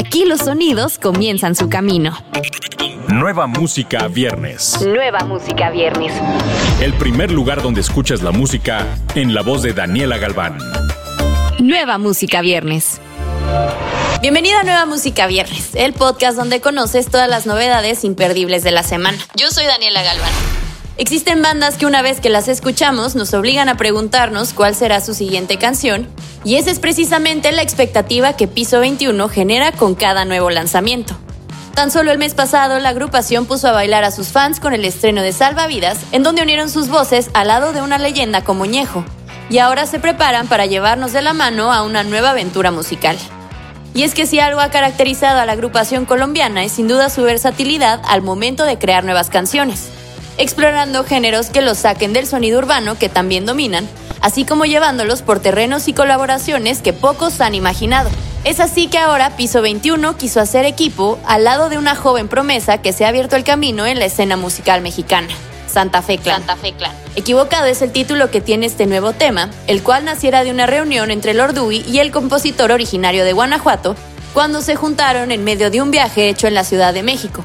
Aquí los sonidos comienzan su camino. Nueva música viernes. Nueva música viernes. El primer lugar donde escuchas la música en la voz de Daniela Galván. Nueva música viernes. Bienvenida a Nueva Música Viernes, el podcast donde conoces todas las novedades imperdibles de la semana. Yo soy Daniela Galván. Existen bandas que una vez que las escuchamos nos obligan a preguntarnos cuál será su siguiente canción, y esa es precisamente la expectativa que Piso 21 genera con cada nuevo lanzamiento. Tan solo el mes pasado, la agrupación puso a bailar a sus fans con el estreno de Salvavidas, en donde unieron sus voces al lado de una leyenda como Ñejo, y ahora se preparan para llevarnos de la mano a una nueva aventura musical. Y es que si algo ha caracterizado a la agrupación colombiana es sin duda su versatilidad al momento de crear nuevas canciones explorando géneros que los saquen del sonido urbano que también dominan, así como llevándolos por terrenos y colaboraciones que pocos han imaginado. Es así que ahora Piso 21 quiso hacer equipo al lado de una joven promesa que se ha abierto el camino en la escena musical mexicana. Santa Fe Clan. Santa Fe Clan. Equivocado es el título que tiene este nuevo tema, el cual naciera de una reunión entre Lord Dewey y el compositor originario de Guanajuato, cuando se juntaron en medio de un viaje hecho en la Ciudad de México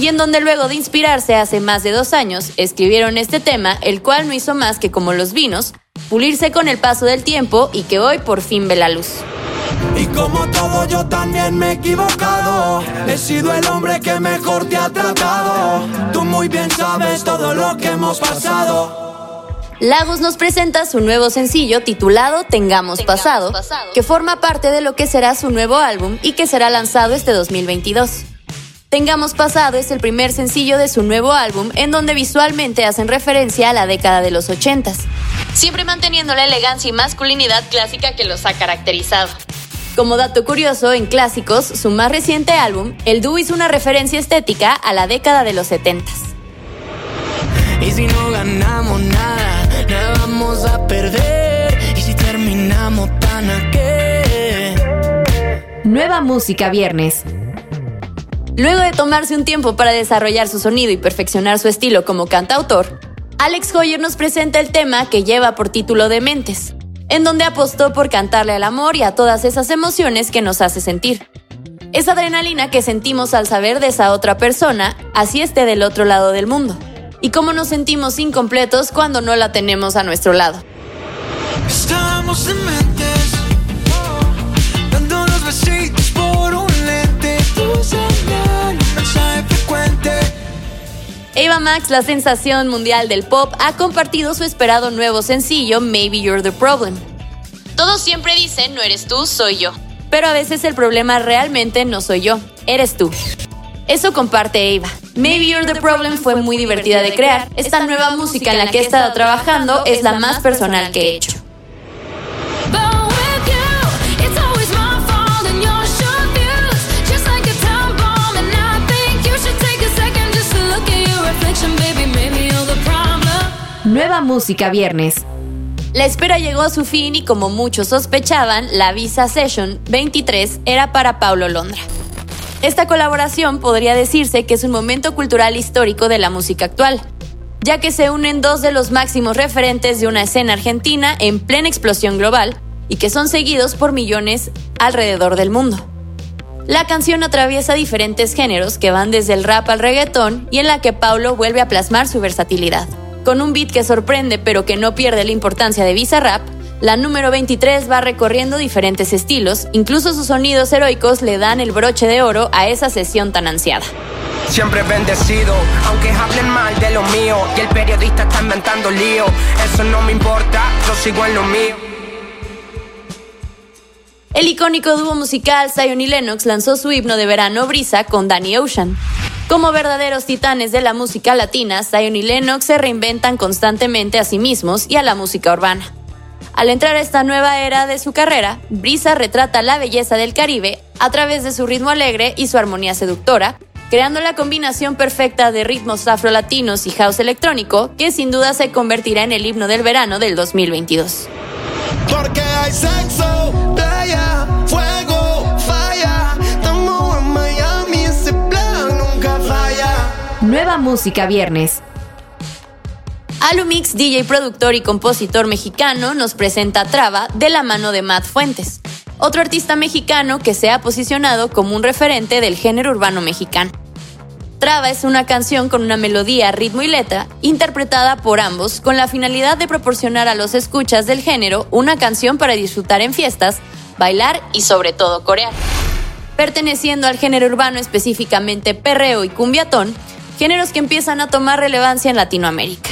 y en donde luego de inspirarse hace más de dos años, escribieron este tema, el cual no hizo más que como los vinos, pulirse con el paso del tiempo y que hoy por fin ve la luz. Y como todo yo también me he equivocado He sido el hombre que mejor te ha tratado Tú muy bien sabes todo lo que hemos pasado Lagos nos presenta su nuevo sencillo titulado Tengamos, pasado, que forma parte de lo que será su nuevo álbum y que será lanzado este 2022. Tengamos pasado es el primer sencillo de su nuevo álbum en donde visualmente hacen referencia a la década de los 80 siempre manteniendo la elegancia y masculinidad clásica que los ha caracterizado. Como dato curioso, en Clásicos, su más reciente álbum, el dúo hizo una referencia estética a la década de los 70 Y si no ganamos nada, nada vamos a perder. Y si terminamos tan a Nueva música viernes. Luego de tomarse un tiempo para desarrollar su sonido y perfeccionar su estilo como cantautor, Alex Hoyer nos presenta el tema que lleva por título Dementes, en donde apostó por cantarle al amor y a todas esas emociones que nos hace sentir. Esa adrenalina que sentimos al saber de esa otra persona, así esté del otro lado del mundo. Y cómo nos sentimos incompletos cuando no la tenemos a nuestro lado. Estamos Max, la sensación mundial del pop, ha compartido su esperado nuevo sencillo Maybe You're the Problem. Todos siempre dicen no eres tú, soy yo. Pero a veces el problema realmente no soy yo, eres tú. Eso comparte Eva. Maybe You're the Problem fue muy divertida de crear. Esta nueva música en la que he estado trabajando es la más personal que he hecho. Música viernes. La espera llegó a su fin y como muchos sospechaban, la Visa Session 23 era para Paulo Londra. Esta colaboración podría decirse que es un momento cultural histórico de la música actual, ya que se unen dos de los máximos referentes de una escena argentina en plena explosión global y que son seguidos por millones alrededor del mundo. La canción atraviesa diferentes géneros que van desde el rap al reggaetón y en la que Paulo vuelve a plasmar su versatilidad. Con un beat que sorprende pero que no pierde la importancia de Visa Rap, la número 23 va recorriendo diferentes estilos, incluso sus sonidos heroicos le dan el broche de oro a esa sesión tan ansiada. Siempre bendecido, aunque hablen mal de lo mío y el periodista está inventando lío, eso no me importa, yo sigo en lo mío. El icónico dúo musical Zion y Lennox lanzó su himno de verano Brisa con Danny Ocean. Como verdaderos titanes de la música latina, Zion y Lennox se reinventan constantemente a sí mismos y a la música urbana. Al entrar a esta nueva era de su carrera, Brisa retrata la belleza del Caribe a través de su ritmo alegre y su armonía seductora, creando la combinación perfecta de ritmos afrolatinos y house electrónico que sin duda se convertirá en el himno del verano del 2022. Porque hay sexo, música viernes. Alumix, DJ productor y compositor mexicano, nos presenta Traba de la mano de Matt Fuentes. otro artista mexicano que se ha posicionado como un referente del género urbano mexicano. Traba es una canción con una melodía, ritmo y letra, interpretada por ambos con la finalidad de proporcionar a los escuchas del género una canción para disfrutar en fiestas, bailar y sobre todo corear. Perteneciendo al género urbano específicamente perreo y cumbiatón, géneros que empiezan a tomar relevancia en Latinoamérica.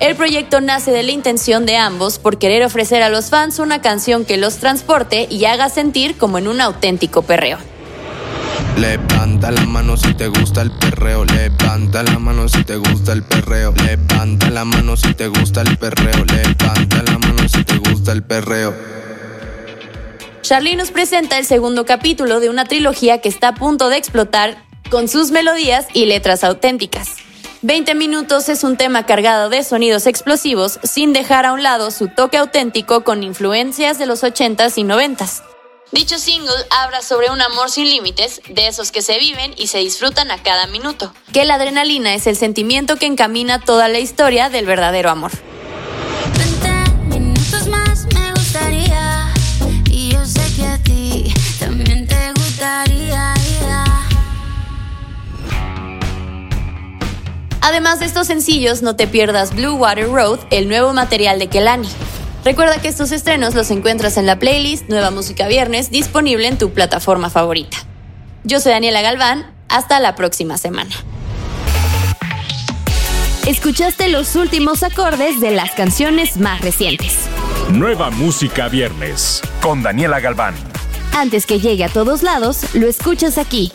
El proyecto nace de la intención de ambos por querer ofrecer a los fans una canción que los transporte y haga sentir como en un auténtico perreo. Levanta la mano si te gusta el perreo. Levanta la mano si te gusta el perreo. Levanta la mano si te gusta el perreo. Levanta la mano si te gusta el perreo. Charlie nos presenta el segundo capítulo de una trilogía que está a punto de explotar con sus melodías y letras auténticas. 20 minutos es un tema cargado de sonidos explosivos sin dejar a un lado su toque auténtico con influencias de los 80s y 90s. Dicho single habla sobre un amor sin límites, de esos que se viven y se disfrutan a cada minuto. Que la adrenalina es el sentimiento que encamina toda la historia del verdadero amor. Además de estos sencillos, no te pierdas Blue Water Road, el nuevo material de Kelani. Recuerda que estos estrenos los encuentras en la playlist Nueva Música Viernes disponible en tu plataforma favorita. Yo soy Daniela Galván, hasta la próxima semana. Escuchaste los últimos acordes de las canciones más recientes. Nueva Música Viernes con Daniela Galván. Antes que llegue a todos lados, lo escuchas aquí.